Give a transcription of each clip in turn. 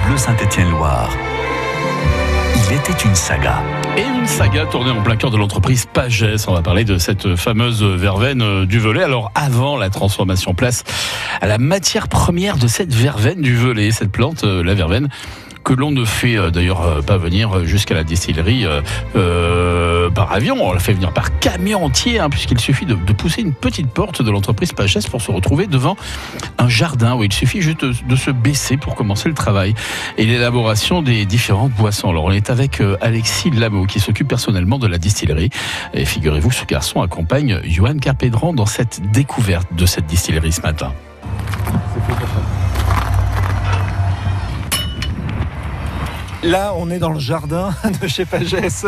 Bleu Saint-Étienne-Loire. Il était une saga. Et une saga tournée en plein cœur de l'entreprise Pagès. On va parler de cette fameuse verveine euh, du Velay. Alors avant la transformation place à la matière première de cette verveine du Velay, cette plante, euh, la verveine que l'on ne fait euh, d'ailleurs euh, pas venir jusqu'à la distillerie euh, par avion. On la fait venir par camion entier, hein, puisqu'il suffit de, pousser une petite porte de l'entreprise Pagès pour se retrouver devant un jardin où il suffit juste de, se baisser pour commencer le travail et l'élaboration des différentes boissons. Alors on est avec Alexis Lameau qui s'occupe personnellement de la distillerie. Et figurez-vous, ce garçon accompagne Johan Carpédran dans cette découverte de cette distillerie ce matin. Là, on est dans le jardin de chez Pagès.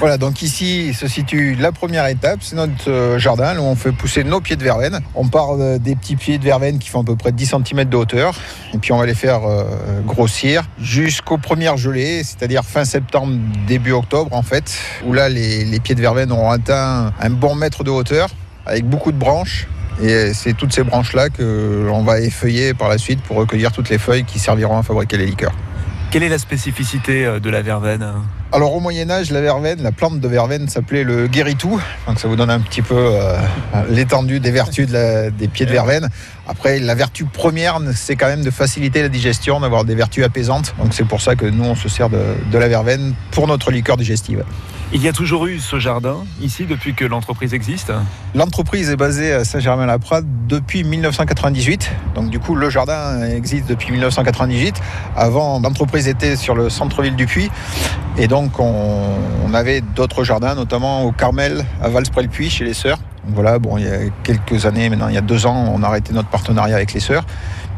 Voilà, donc ici se situe la première étape, c'est notre euh, jardin où on fait pousser nos pieds de verveine. On part des petits pieds de verveine qui font à peu près 10 cm de hauteur, et puis on va les faire euh, grossir jusqu'aux premières gelées, c'est-à-dire fin septembre, début octobre en fait, où là les, les pieds de verveine auront atteint un bon mètre de hauteur, avec beaucoup de branches. Et c'est toutes ces branches-là que l'on va effeuiller par la suite pour recueillir toutes les feuilles qui serviront à fabriquer les liqueurs. Quelle est la spécificité euh, de la verveine alors au Moyen Âge, la verveine, la plante de verveine s'appelait le guéritou. Donc ça vous donne un petit peu euh, l'étendue des vertus de la, des pieds de verveine. Après, la vertu première, c'est quand même de faciliter la digestion, d'avoir des vertus apaisantes. Donc c'est pour ça que nous, on se sert de, de la verveine pour notre liqueur digestive. Il y a toujours eu ce jardin ici depuis que l'entreprise existe L'entreprise est basée à Saint-Germain-la-Prade depuis 1998. Donc du coup, le jardin existe depuis 1998. Avant, l'entreprise était sur le centre-ville du Puy. Et donc, on, avait d'autres jardins, notamment au Carmel, à Vals-près-le-Puy, chez les Sœurs. Voilà, bon, il y a quelques années, maintenant, il y a deux ans, on a arrêté notre partenariat avec les Sœurs.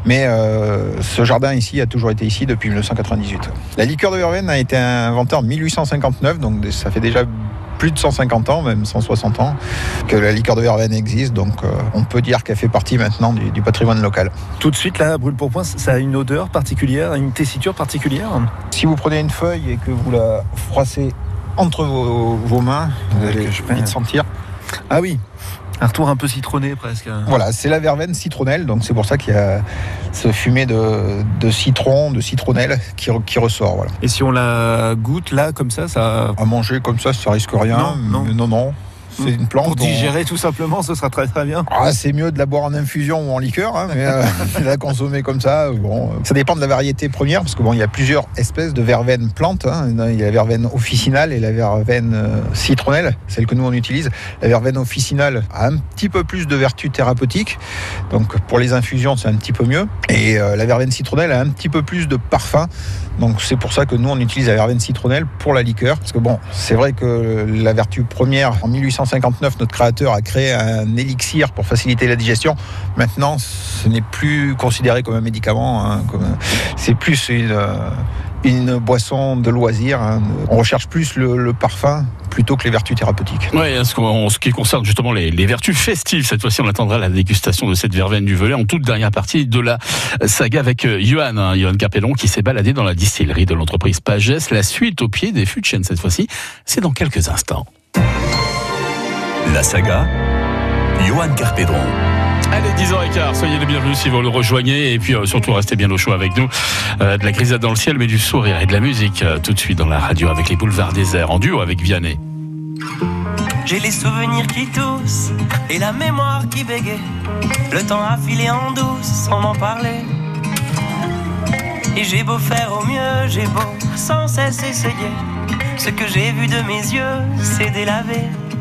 Mais euh, ce jardin ici a toujours été ici depuis 1998. La liqueur de verveine a été inventée en 1859, donc ça fait déjà plus de 150 ans, même 160 ans, que la liqueur de verveine existe. Donc euh, on peut dire qu'elle fait partie maintenant du, du, patrimoine local. Tout de suite, là, brûle pour point, ça a une odeur particulière, une tessiture particulière? Si vous prenez une feuille et que vous la froissez entre vos, vos mains, vous allez vite sentir. Ah oui, un retour un peu citronné presque. Voilà, c'est la verveine citronnelle, donc c'est pour ça qu'il y a ce fumet de, de, citron, de citronnelle qui, qui ressort. Voilà. Et si on la goûte là, comme ça, ça. À manger comme ça, ça risque rien. Non, non. non, non. C'est une plante. Pour digérer tout simplement, ce sera très très bien. Ah, c'est mieux de la boire en infusion ou en liqueur, hein, mais euh, la consommer comme ça, bon, ça dépend de la variété première, parce que bon, il y a plusieurs espèces de verveine plantes. Hein. Il y a la verveine officinale et la verveine euh, citronnelle, celle que nous on utilise. La verveine officinale a un petit peu plus de vertus thérapeutiques, donc pour les infusions c'est un petit peu mieux. Et euh, la verveine citronnelle a un petit peu plus de parfum, donc c'est pour ça que nous on utilise la verveine citronnelle pour la liqueur, parce que bon, c'est vrai que la vertu première en 1800 1959, notre créateur a créé un élixir pour faciliter la digestion. Maintenant, ce n'est plus considéré comme un médicament. Hein. C'est plus une, une boisson de loisir. Hein. On recherche plus le, parfum plutôt que les vertus thérapeutiques. Oui, en ce qui concerne justement les, vertus festives, cette fois-ci, on attendra la dégustation de cette verveine du Velay en toute dernière partie de la saga avec Johan, hein, Johan Capellon, qui s'est baladé dans la distillerie de l'entreprise Pagès. La suite au pied des chêne, cette fois-ci, c'est dans quelques instants. La saga, Johan Carpédron. Allez, 10h15, soyez les bienvenus si vous le rejoignez et puis euh, surtout restez bien au chaud avec nous. Euh, de la grisade dans le ciel, mais du sourire et de la musique euh, tout de suite dans la radio avec les boulevards déserts en duo avec Vianney. J'ai les souvenirs qui toussent et la mémoire qui bégaye. Le temps a filé en douce sans m'en parler. Et j'ai beau faire au mieux, j'ai beau sans cesse essayer. Ce que j'ai vu de mes yeux, c'est délavé.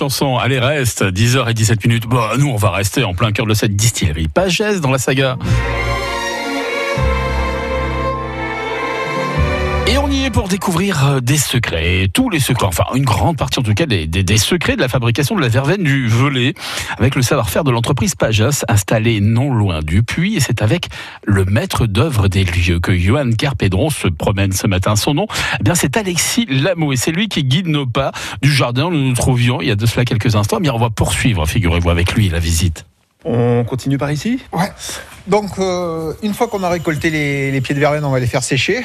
Chanson. Allez, reste. 10h et 17 minutes. Bon, nous, on va rester en plein cœur de cette distillerie. Pagès dans la saga. On y est pour découvrir euh, des secrets, tous les secrets, enfin une grande partie en tout cas des, des- des secrets de la fabrication de la verveine du Velay, avec le savoir-faire de l'entreprise Pajas, installée non loin du puits. Et c'est avec le maître d'œuvre des lieux que Johan Carpédron se promène ce matin. Son nom, eh bien c'est Alexis Lameau et c'est lui qui guide nos pas du jardin où nous nous trouvions il y a de cela quelques instants. Bien on va poursuivre, figurez-vous, avec lui la visite. On continue par ici? Ouais. Donc, euh, une fois qu'on a récolté les, les pieds de verveine, on va les faire sécher.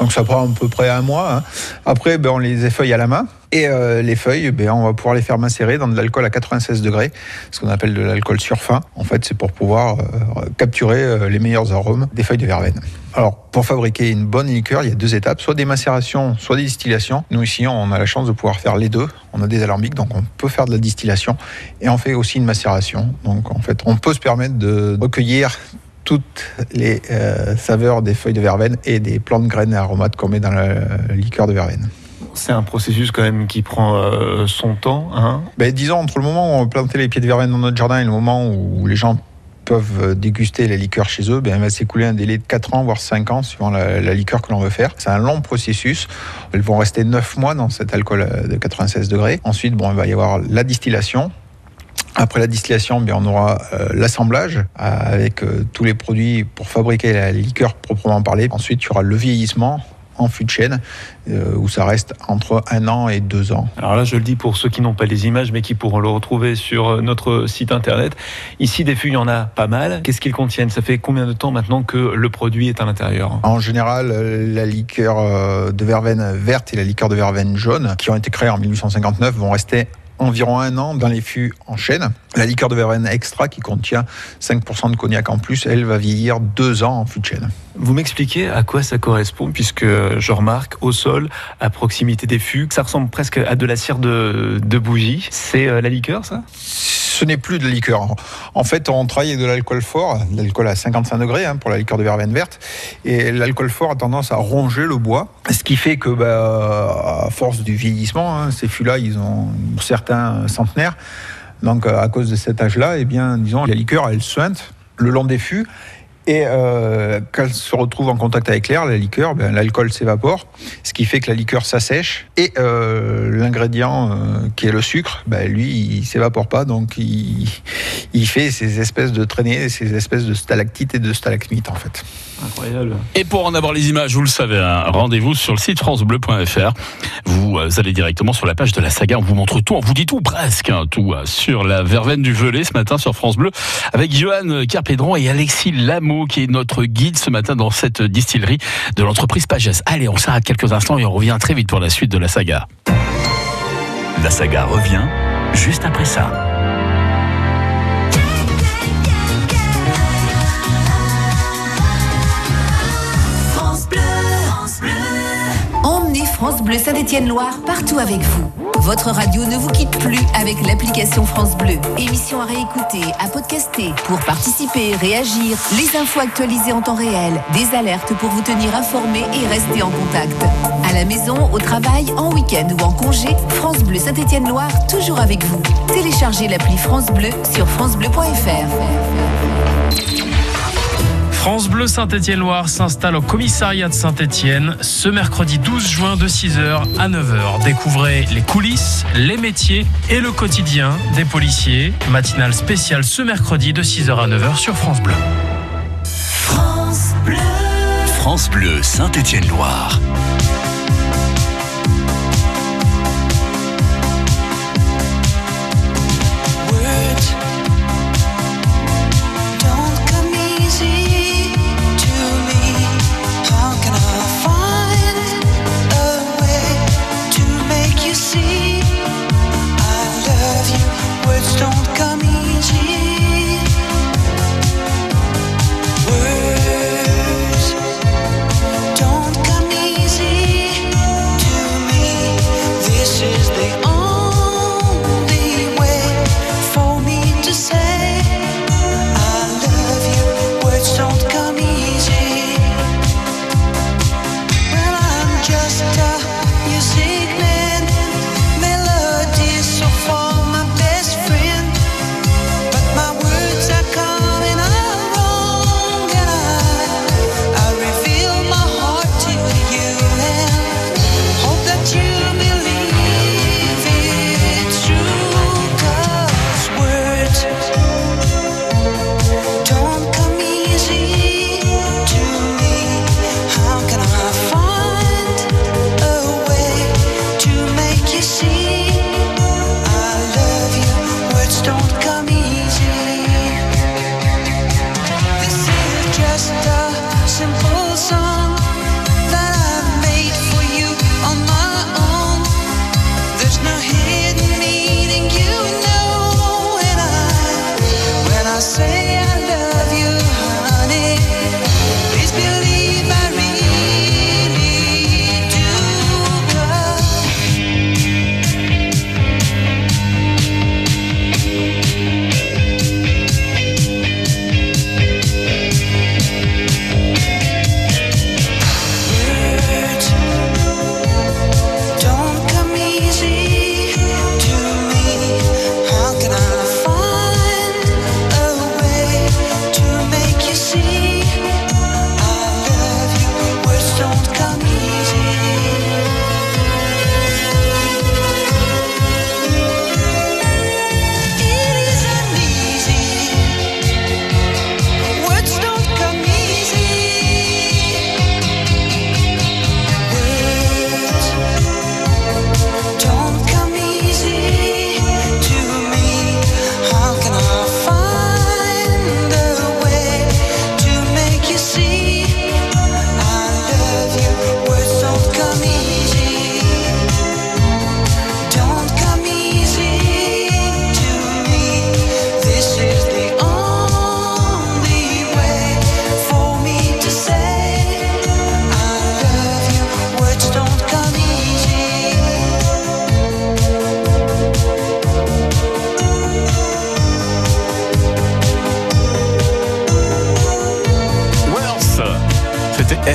Donc, ça prend à peu près un mois. hein. Après, ben, on les effeuille à la main. Et euh, les feuilles, ben, on va pouvoir les faire macérer dans de l'alcool à 96 degrés, ce qu'on appelle de l'alcool surfin. En fait, c'est pour pouvoir euh, capturer euh, les meilleurs arômes des feuilles de verveine. Alors, pour fabriquer une bonne liqueur, il y a deux étapes, soit des macérations, soit des distillations. Nous, ici, on a la chance de pouvoir faire les deux. On a des alambics, donc on peut faire de la distillation. Et on fait aussi une macération. Donc, en fait, on peut se permettre de recueillir toutes les euh, saveurs des feuilles de verveine et des plantes graines et aromates qu'on met dans la liqueur de verveine. C'est un processus quand même qui prend euh, son temps. Hein Ben, disons, entre le moment où on plantait les pieds de verveine dans notre jardin et le moment où les gens peuvent euh, déguster les liqueurs chez eux, ben, il va s'écouler un délai de 4 ans, voire 5 ans, suivant la, la liqueur que l'on veut faire. C'est un long processus. Elles vont rester 9 mois dans cet alcool de 96 degrés. Ensuite, bon, il va y avoir la distillation. Après la distillation, bien, on aura euh, l'assemblage euh, avec euh, tous les produits pour fabriquer la liqueur proprement parlée. Ensuite, il y aura le vieillissement en fût de chêne, euh, où ça reste entre un an et deux ans. Alors là, je le dis pour ceux qui n'ont pas les images, mais qui pourront le retrouver sur notre site internet. Ici, des fûts, il y en a pas mal. Qu'est-ce qu'ils contiennent? Ça fait combien de temps maintenant que le produit est à l'intérieur? En général, la liqueur de verveine verte et la liqueur de verveine jaune, qui ont été créées en 1859, vont rester environ un an dans les fûts en chêne. La liqueur de verveine extra, qui contient 5% de cognac en plus, elle va vieillir deux ans en fût de chêne. Vous m'expliquez à quoi ça correspond, puisque je remarque au sol, à proximité des fûts, que ça ressemble presque à de la cire de, de bougie. C'est euh, la liqueur, ça? Ce n'est plus de la liqueur. En fait, on travaille avec de l'alcool fort, de l'alcool à 55 degrés hein, pour la liqueur de verveine verte. Et l'alcool fort a tendance à ronger le bois, ce qui fait que, bah, à force du vieillissement, hein, ces fûts-là, ils ont certains centenaires. Donc, à cause de cet âge-là, eh bien, disons, la liqueur, elle suinte le long des fûts. Et euh, quand elle se retrouve en contact avec l'air, la liqueur, ben, l'alcool s'évapore, ce qui fait que la liqueur s'assèche. Et euh, l'ingrédient euh, qui est le sucre, ben, lui, il s'évapore pas, donc il, il fait ces espèces de traînées, ces espèces de stalactites et de stalagmites en fait. Incroyable. Et pour en avoir les images, vous le savez, hein, rendez-vous sur le site francebleu.fr. Vous euh, allez directement sur la page de la saga, on vous montre tout, on vous dit tout, presque hein, tout, sur la verveine du Velay ce matin sur France Bleu, avec Johan Carpédron et Alexis Lamou. Qui est notre guide ce matin dans cette distillerie de l'entreprise Pagès. Allez, on s'arrête quelques instants et on revient très vite pour la suite de la saga. La saga revient juste après ça. France Bleu Saint-Étienne-Loire partout avec vous. Votre radio ne vous quitte plus avec l'application France Bleu. Émission à réécouter, à podcaster. Pour participer, réagir, les infos actualisées en temps réel, des alertes pour vous tenir informé et rester en contact. À la maison, au travail, en week-end ou en congé, France Bleu Saint-Étienne-Loire, toujours avec vous. Téléchargez l'appli France Bleu sur francebleu.fr. France Bleu Saint-Étienne-Loire s'installe au commissariat de Saint-Étienne ce mercredi 12 juin de 6h à 9h. Découvrez les coulisses, les métiers et le quotidien des policiers. Matinale spéciale ce mercredi de 6h à 9h sur France Bleu. France Bleu. France Bleu Saint-Étienne-Loire.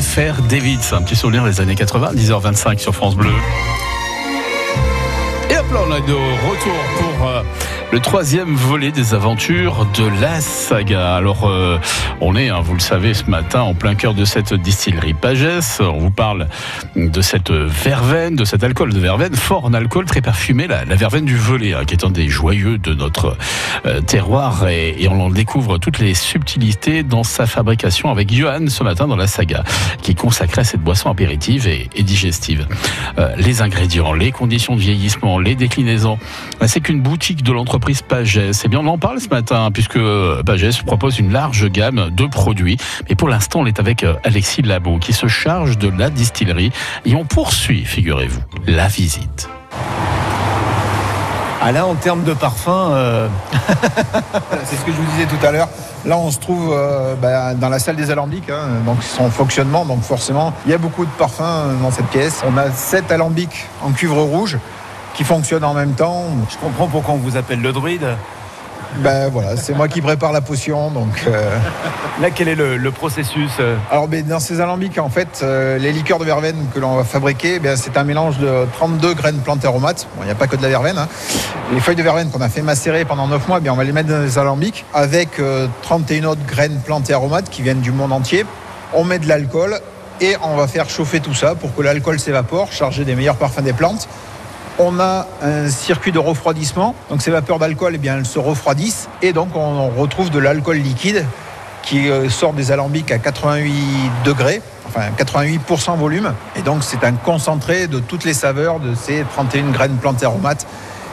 FR David, c'est un petit souvenir des années 80, 10h25 sur France Bleu. Et hop là, on est de retour pour euh, le troisième volet des aventures de la saga. Alors, euh, on est, hein, vous le savez, ce matin en plein cœur de cette distillerie Pagès. On vous parle de cette verveine, de cet alcool de verveine, fort en alcool, très parfumé, la, verveine du Velay, hein, qui est un des joyeux de notre euh, terroir. Et, on en découvre toutes les subtilités dans sa fabrication avec Johan ce matin dans la saga, qui consacrait cette boisson apéritive et, et digestive. Euh, les ingrédients, les conditions de vieillissement, les déclinaisons, c'est qu'une boutique de l'entreprise l'entreprise Pagès. Eh bien, on en parle ce matin, puisque Pagès propose une large gamme de produits. Mais pour l'instant, on est avec euh, Alexis Labo, qui se charge de la distillerie. Et on poursuit, figurez-vous, la visite. Ah là, en termes de parfum, euh, C'est ce que je vous disais tout à l'heure. Là, on se trouve euh, bah, dans la salle des alambics, hein, donc ils sont en fonctionnement. Donc forcément, il y a beaucoup de parfums dans cette pièce. On a sept alambics en cuivre rouge qui fonctionnent en même temps. je comprends pourquoi on vous appelle le druide. Ben voilà, c'est moi qui prépare la potion. Donc, euh, Là, quel est le, le processus euh, alors, ben, dans ces alambics, en fait, euh, les liqueurs de verveine que l'on va fabriquer, ben, c'est un mélange de 32 graines plantes aromates. Bon, il n'y a pas que de la verveine. hein. Les feuilles de verveine qu'on a fait macérer pendant 9 mois, ben, on va les mettre dans les alambics avec euh, 31 autres graines plantes et aromates qui viennent du monde entier. On met de l'alcool et on va faire chauffer tout ça pour que l'alcool s'évapore, chargé des meilleurs parfums des plantes. On a un circuit de refroidissement, donc ces vapeurs d'alcool, eh elles se refroidissent et donc on retrouve de l'alcool liquide qui euh, sort des alambics à 88 degrés, enfin 88% volume. Et donc c'est un concentré de toutes les saveurs de ces 31 graines plantes aromates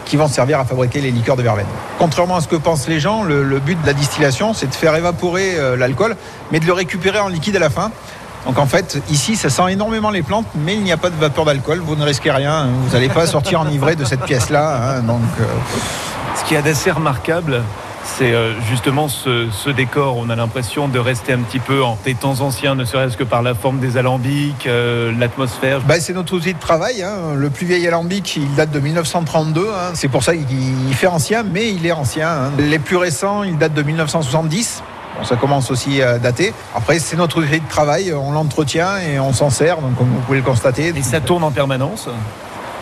qui vont servir à fabriquer les liqueurs de verveine. Contrairement à ce que pensent les gens, le, le but de la distillation, c'est de faire évaporer euh, l'alcool, mais de le récupérer en liquide à la fin. Donc en fait, ici, ça sent énormément les plantes, mais il n'y a pas de vapeur d'alcool. Vous ne risquez rien. Vous n'allez pas sortir enivré de cette pièce-là. hein. Donc euh, Ce qui est d'assez remarquable, c'est euh, justement ce, ce décor. On a l'impression de rester un petit peu en des temps anciens, ne serait-ce que par la forme des alambics, euh, l'atmosphère. Bah, c'est notre outil de travail. hein. Le plus vieil alambic, il date de 1932. hein. C'est pour ça qu'il il fait ancien, mais il est ancien. hein. Les plus récents, ils datent de 1970. Bon, ça commence aussi à dater. Après, c'est notre outil de travail. On l'entretient et on s'en sert, donc comme vous pouvez le constater. Et ça tourne en permanence.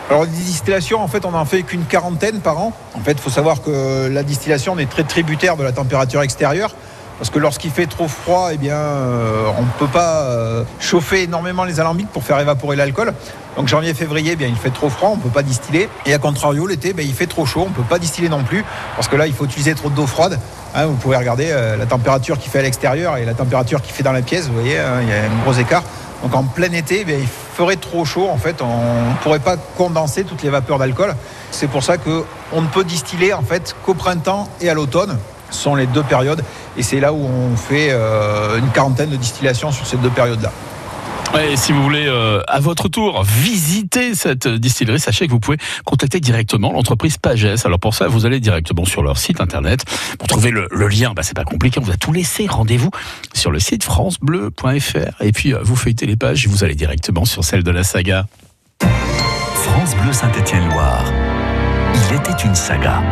Alors, les distillations, en fait, on n'en fait qu'une quarantaine par an. En fait, il faut savoir que la distillation on est très tributaire de la température extérieure. Parce que lorsqu'il fait trop froid, eh bien, euh, on ne peut pas euh, chauffer énormément les alambics pour faire évaporer l'alcool. Donc janvier-février, eh bien, il fait trop froid, on ne peut pas distiller. Et à contrario, l'été, ben, il fait trop chaud, on ne peut pas distiller non plus. Parce que là, il faut utiliser trop d'eau froide. Hein, vous pouvez regarder euh, la température qu'il fait à l'extérieur et la température qu'il fait dans la pièce. Vous voyez, hein, il y a un gros écart. Donc en plein été, ben, il ferait trop chaud. En fait, on ne pourrait pas condenser toutes les vapeurs d'alcool. C'est pour ça qu'on ne peut distiller en fait qu'au printemps et à l'automne. Ce sont les deux périodes. Et c'est là où on fait euh, une quarantaine de distillations sur ces deux périodes-là. Et si vous voulez, euh, à votre tour, visiter cette distillerie, sachez que vous pouvez contacter directement l'entreprise Pagès. Alors pour ça, vous allez directement sur leur site internet. Pour trouver le, le lien, bah, c'est pas compliqué, on vous a tout laissé. Rendez-vous sur le site francebleu.fr. Et puis, euh, vous feuilletez les pages et vous allez directement sur celle de la saga. France Bleu Saint-Étienne-Loire. Il était une saga.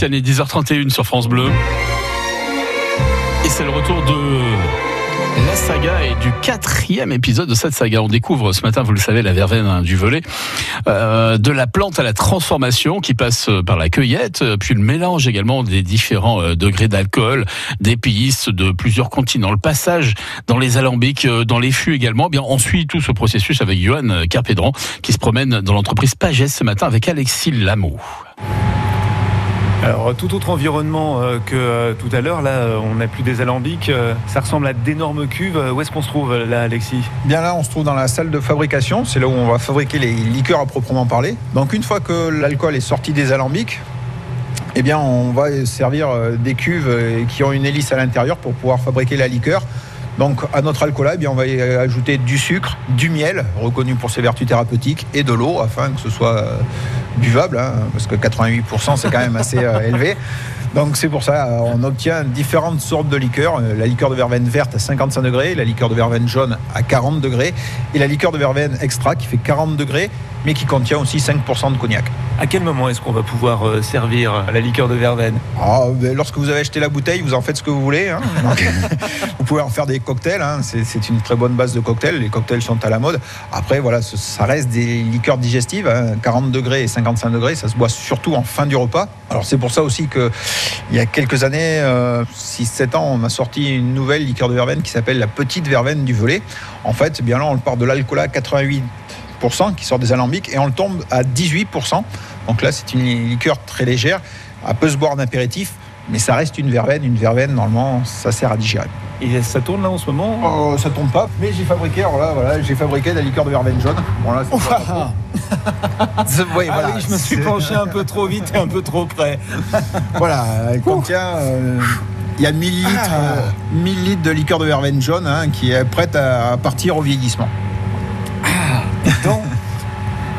Clara Luciani, 10h31 sur France Bleu. Et c'est le retour de la saga et du quatrième épisode de cette saga. On découvre ce matin, vous le savez, la verveine hein, du volet, euh, de la plante à la transformation qui passe par la cueillette, euh, puis le mélange également des différents euh, degrés d'alcool, d'épices de plusieurs continents, le passage dans les alambics, euh, dans les fûts également. Eh bien, on suit tout ce processus avec Johan Carpédran qui se promène dans l'entreprise Pagès ce matin avec Alexis Lameau. Alors, tout autre environnement euh, que euh, tout à l'heure, là, euh, on n'a plus des alambics, ça ressemble à d'énormes cuves. Où est-ce qu'on se trouve là, Alexis? Bien là, on se trouve dans la salle de fabrication. C'est là où on va fabriquer les liqueurs à proprement parler. Donc une fois que l'alcool est sorti des alambics, eh bien, on va servir des cuves qui ont une hélice à l'intérieur pour pouvoir fabriquer la liqueur. Donc à notre alcool, eh bien, on va y ajouter du sucre, du miel, reconnu pour ses vertus thérapeutiques, et de l'eau afin que ce soit buvable, hein, parce que 88% c'est quand même assez euh, élevé. Donc c'est pour ça, euh, on obtient différentes sortes de liqueurs. Euh, La liqueur de verveine verte à 55 degrés, la liqueur de verveine jaune à 40 degrés, et la liqueur de verveine extra qui fait 40 degrés, mais qui contient aussi 5% de cognac. À quel moment est-ce qu'on va pouvoir euh, servir la liqueur de verveine? Ah, ben, lorsque vous avez acheté la bouteille, vous en faites ce que vous voulez. hein. Vous pouvez en faire des cocktails. hein. C'est une très bonne base de cocktails. Les cocktails sont à la mode. Après, voilà, ça reste des liqueurs digestives. hein. 40 degrés et 55 degrés, ça se boit surtout en fin du repas. Alors c'est pour ça aussi que il y a quelques années, 6-7 ans, on a sorti une nouvelle liqueur de verveine qui s'appelle la petite verveine du volet. En fait, eh bien là, on part de l'alcool à 88% qui sort des alambics et on le tombe à 18%. Donc là, c'est une liqueur très légère. Elle peut se boire en apéritif, mais ça reste une verveine. Une verveine, normalement, ça sert à digérer. Et ça tourne là en ce moment? Oh, ça tombe pas, mais j'ai fabriqué, alors là, voilà, j'ai fabriqué de la liqueur de verveine jaune. Bon, là, Ah oui, je me suis penché un peu trop vite et un peu trop près. Voilà, elle contient. euh, il y a 1000 litres, Ah. euh, 1000 litres de liqueur de verveine jaune hein, qui est prête à partir au vieillissement. Dans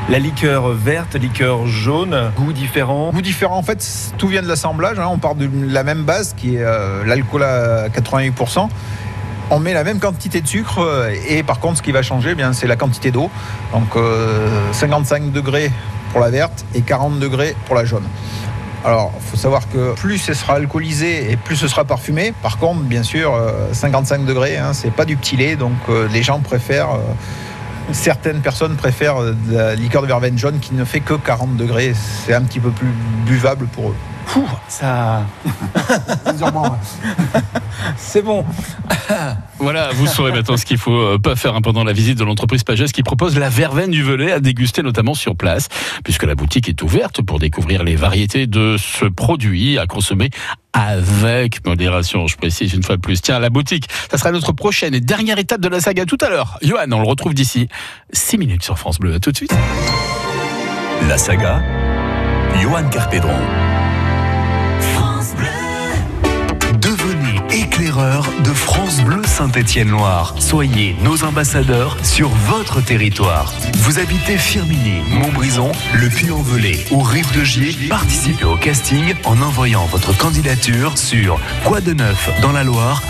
la liqueur verte, liqueur jaune, goût différent. Goût différent, en fait, tout vient de l'assemblage. hein. On part de la même base qui est euh, l'alcool à 88%. On met la même quantité de sucre euh, et par contre, ce qui va changer, eh c'est la quantité d'eau. Donc euh, 55 degrés pour la verte et 40 degrés pour la jaune. Alors, il faut savoir que plus ce sera alcoolisé et plus ce sera parfumé. Par contre, bien sûr, euh, 55 degrés, hein, c'est pas du petit lait, donc euh, les gens préfèrent. euh, certaines personnes préfèrent euh, la liqueur de verveine jaune qui ne fait que 40 degrés. C'est un petit peu plus buvable pour eux. Pouh, ça. C'est bon. Voilà, vous saurez maintenant ce qu'il faut euh, pas faire hein, pendant la visite de l'entreprise Pagès qui propose la verveine du volet à déguster notamment sur place, puisque la boutique est ouverte pour découvrir les variétés de ce produit à consommer avec modération, je précise une fois de plus. Tiens, la boutique, ça sera notre prochaine et dernière étape de la saga tout à l'heure. Johan, on le retrouve d'ici 6 minutes sur France Bleu. À tout de suite. La saga, Johan Carpédron. De France Bleu Saint-Étienne-Loire. Soyez nos ambassadeurs sur votre territoire. Vous habitez Firminy, Montbrison, Le Puy-en-Velay ou Rive de Gier. Participez au casting en envoyant votre candidature sur quoi de neuf dans la Loire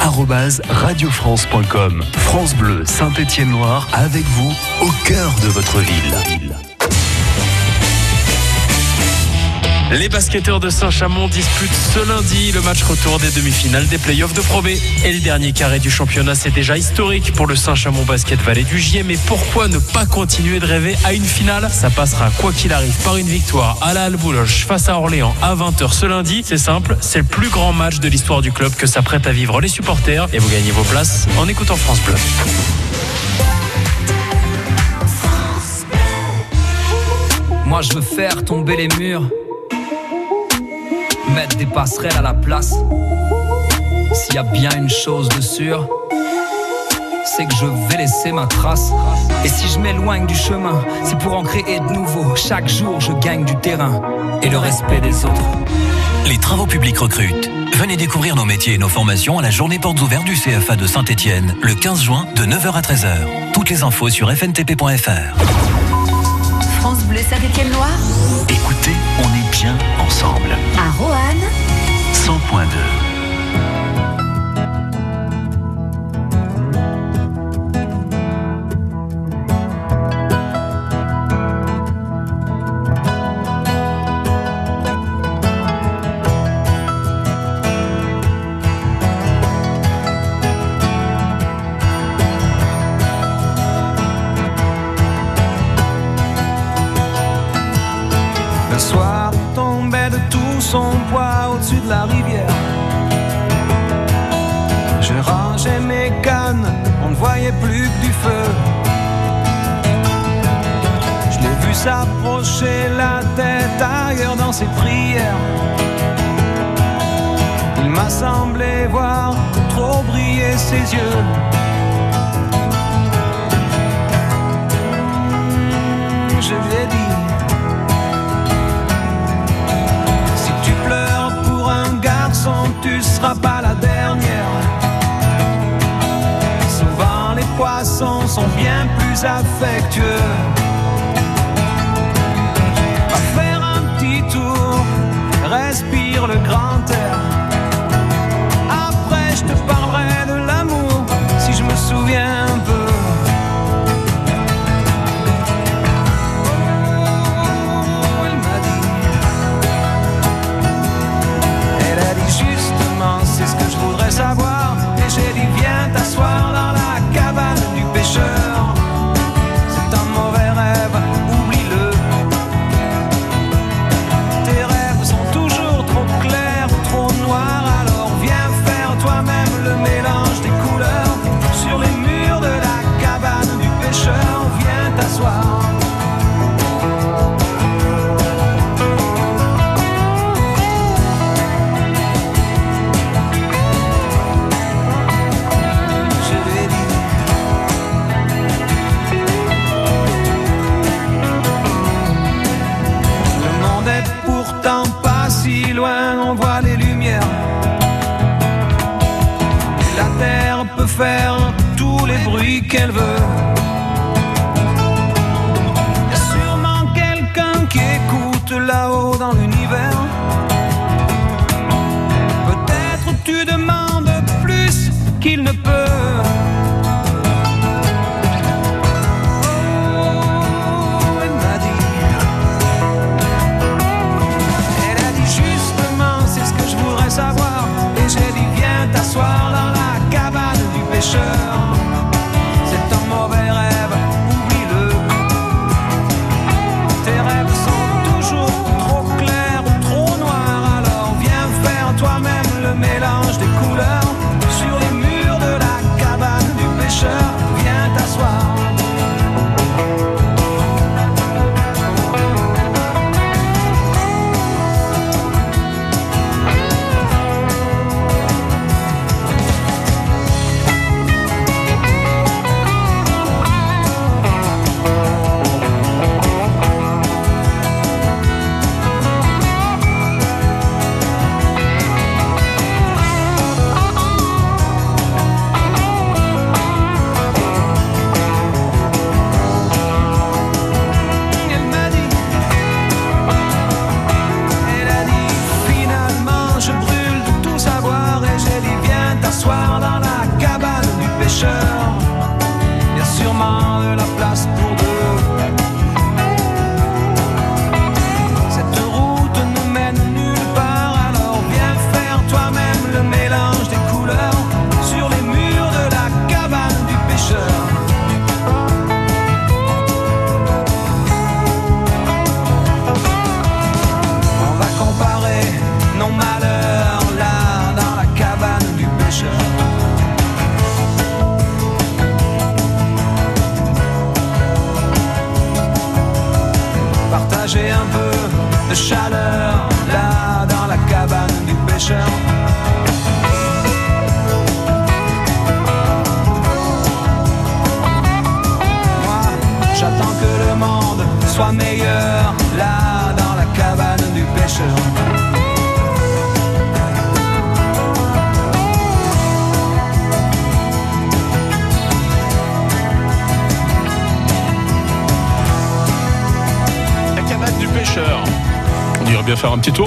radiofrance.com. France Bleu Saint-Étienne-Loire avec vous au cœur de votre ville. Les basketteurs de Saint-Chamond disputent ce lundi le match retour des demi-finales des playoffs de Pro. Et le dernier carré du championnat, c'est déjà historique pour le Saint-Chamond Basket Vallée du Gier. Mais pourquoi ne pas continuer de rêver à une finale? Ça passera, quoi qu'il arrive, par une victoire à la Halle-Bouloche face à Orléans à 20h ce lundi. C'est simple, c'est le plus grand match de l'histoire du club que s'apprêtent à vivre les supporters. Et vous gagnez vos places en écoutant France Bleu. Moi je veux faire tomber les murs, mettre des passerelles à la place. S'il y a bien une chose de sûre, c'est que je vais laisser ma trace. Et si je m'éloigne du chemin, c'est pour en créer de nouveaux. Chaque jour je gagne du terrain et le respect des autres. Les travaux publics recrutent. Venez découvrir nos métiers et nos formations à la journée portes ouvertes du CFA de Saint-Étienne le 15 juin de 9h à 13h. Toutes les infos sur fntp.fr. France Bleu Saint-Étienne-Loire, Écoutez, on est bien ensemble. à Roanne, 100.2. s'approcher la tête ailleurs dans ses prières. Il m'a semblé voir trop briller ses yeux. Je lui ai dit. Si tu pleures pour un garçon, tu seras pas la dernière. Souvent les poissons sont bien plus affectueux.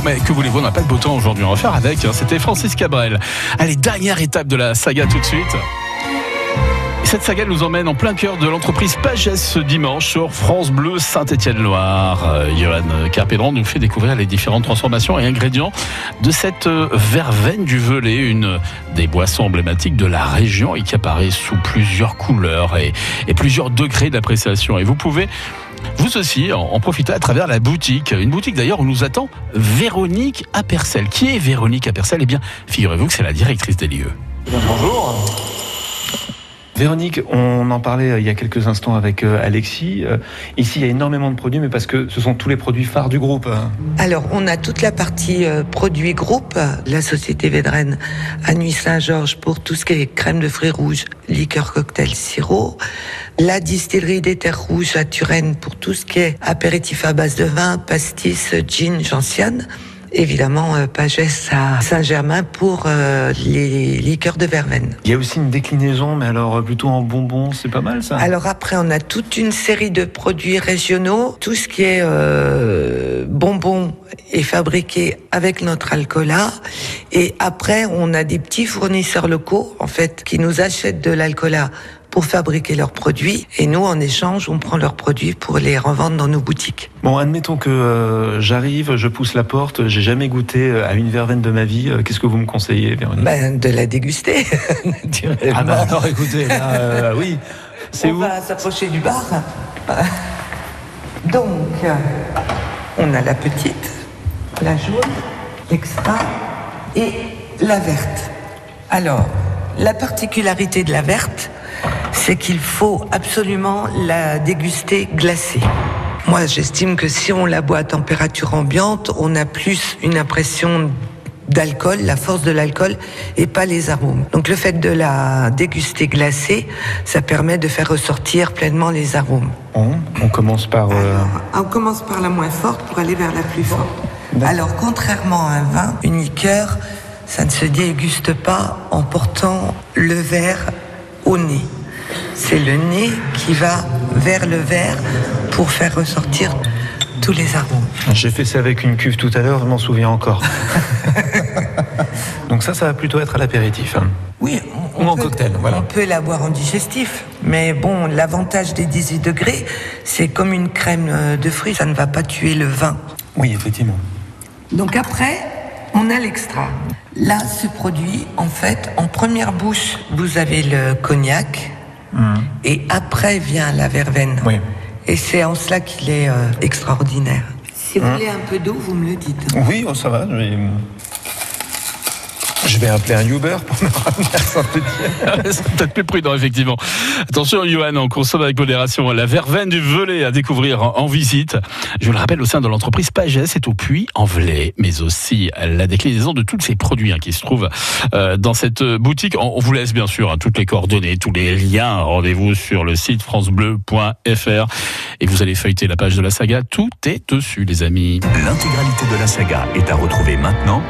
Mais que voulez-vous, on n'a pas de beau temps aujourd'hui. On va faire avec. Hein. C'était Francis Cabrel. Allez, dernière étape de la saga tout de suite. Cette saga nous emmène en plein cœur de l'entreprise Pages ce dimanche sur France Bleu Saint-Étienne-Loire. Euh, Johan Carpédron nous fait découvrir les différentes transformations et ingrédients de cette euh, verveine du velay, une des boissons emblématiques de la région et qui apparaît sous plusieurs couleurs et plusieurs degrés d'appréciation. Et vous pouvez vous aussi en, profitez à travers la boutique. Une boutique d'ailleurs où nous attend Véronique Apercel. Qui est Véronique Apercel? Eh bien, figurez-vous que c'est la directrice des lieux. Bonjour. Véronique, on en parlait euh, il y a quelques instants avec euh, Alexis. Euh, Ici, il y a énormément de produits, mais parce que ce sont tous les produits phares du groupe. hein. Alors, on a toute la partie produits groupe, la société Védrenne à Nuit Saint-Georges pour tout ce qui est crème de fruits rouges, liqueur cocktail sirop, la distillerie des terres rouges à Turenne pour tout ce qui est apéritif à base de vin, pastis, gin, gentiane. Évidemment, euh, Pagès à Saint-Germain pour euh, les liqueurs de verveine. Il y a aussi une déclinaison, mais alors euh, plutôt en bonbons, c'est pas mal ça? Alors après, on a toute une série de produits régionaux. Tout ce qui est euh, bonbons est fabriqué avec notre alcoolat. Et après, on a des petits fournisseurs locaux, en fait, qui nous achètent de l'alcoolat pour fabriquer leurs produits. Et nous, en échange, on prend leurs produits pour les revendre dans nos boutiques. Bon, admettons que euh, j'arrive, je pousse la porte, j'ai jamais goûté euh, à une verveine de ma vie. Euh, Qu'est-ce que vous me conseillez, Véronique? Ben, de la déguster, naturellement. Ah alors écoutez, là, euh, oui. C'est on va s'approcher du bar. Donc, on a la petite, la jaune, l'extra et la verte. Alors, la particularité de la verte, c'est qu'il faut absolument la déguster glacée. Moi, j'estime que si on la boit à température ambiante, on a plus une impression d'alcool, la force de l'alcool et pas les arômes. Donc le fait de la déguster glacée, ça permet de faire ressortir pleinement les arômes. on, on commence par... euh, On commence par la moins forte pour aller vers la plus forte. Alors contrairement à un vin, une liqueur, ça ne se déguste pas en portant le verre au nez. C'est le nez qui va vers le verre pour faire ressortir tous les arômes. J'ai fait ça avec une cuve tout à l'heure, je m'en souviens encore. Donc ça, ça va plutôt être à l'apéritif. hein. Oui, Ou en cocktail, voilà. On peut la boire en digestif, mais bon, l'avantage des 18 degrés, c'est comme une crème euh, de fruits, ça ne va pas tuer le vin. Oui, effectivement. Donc après, on a l'extra. Là, ce produit, en fait, en première bouche, vous avez le cognac, et après vient la verveine. Oui. Et c'est en cela qu'il est euh, extraordinaire. Si vous Hein voulez un peu d'eau, vous me le dites. Oui, oh, ça va. Je vais, appeler un Uber pour me ramener à Saint-Etienne. C'est peut-être plus prudent, effectivement. Attention, Johan, on consomme avec modération. La verveine du Velay à découvrir en, visite. Je vous le rappelle, au sein de l'entreprise Pagès, c'est au puits en Velay, mais aussi la déclinaison de tous ces produits hein, qui se trouvent euh, dans cette boutique. On, on vous laisse bien sûr hein, toutes les coordonnées, tous les liens. Rendez-vous sur le site francebleu.fr et vous allez feuilleter la page de la saga. Tout est dessus, les amis. L'intégralité de la saga est à retrouver maintenant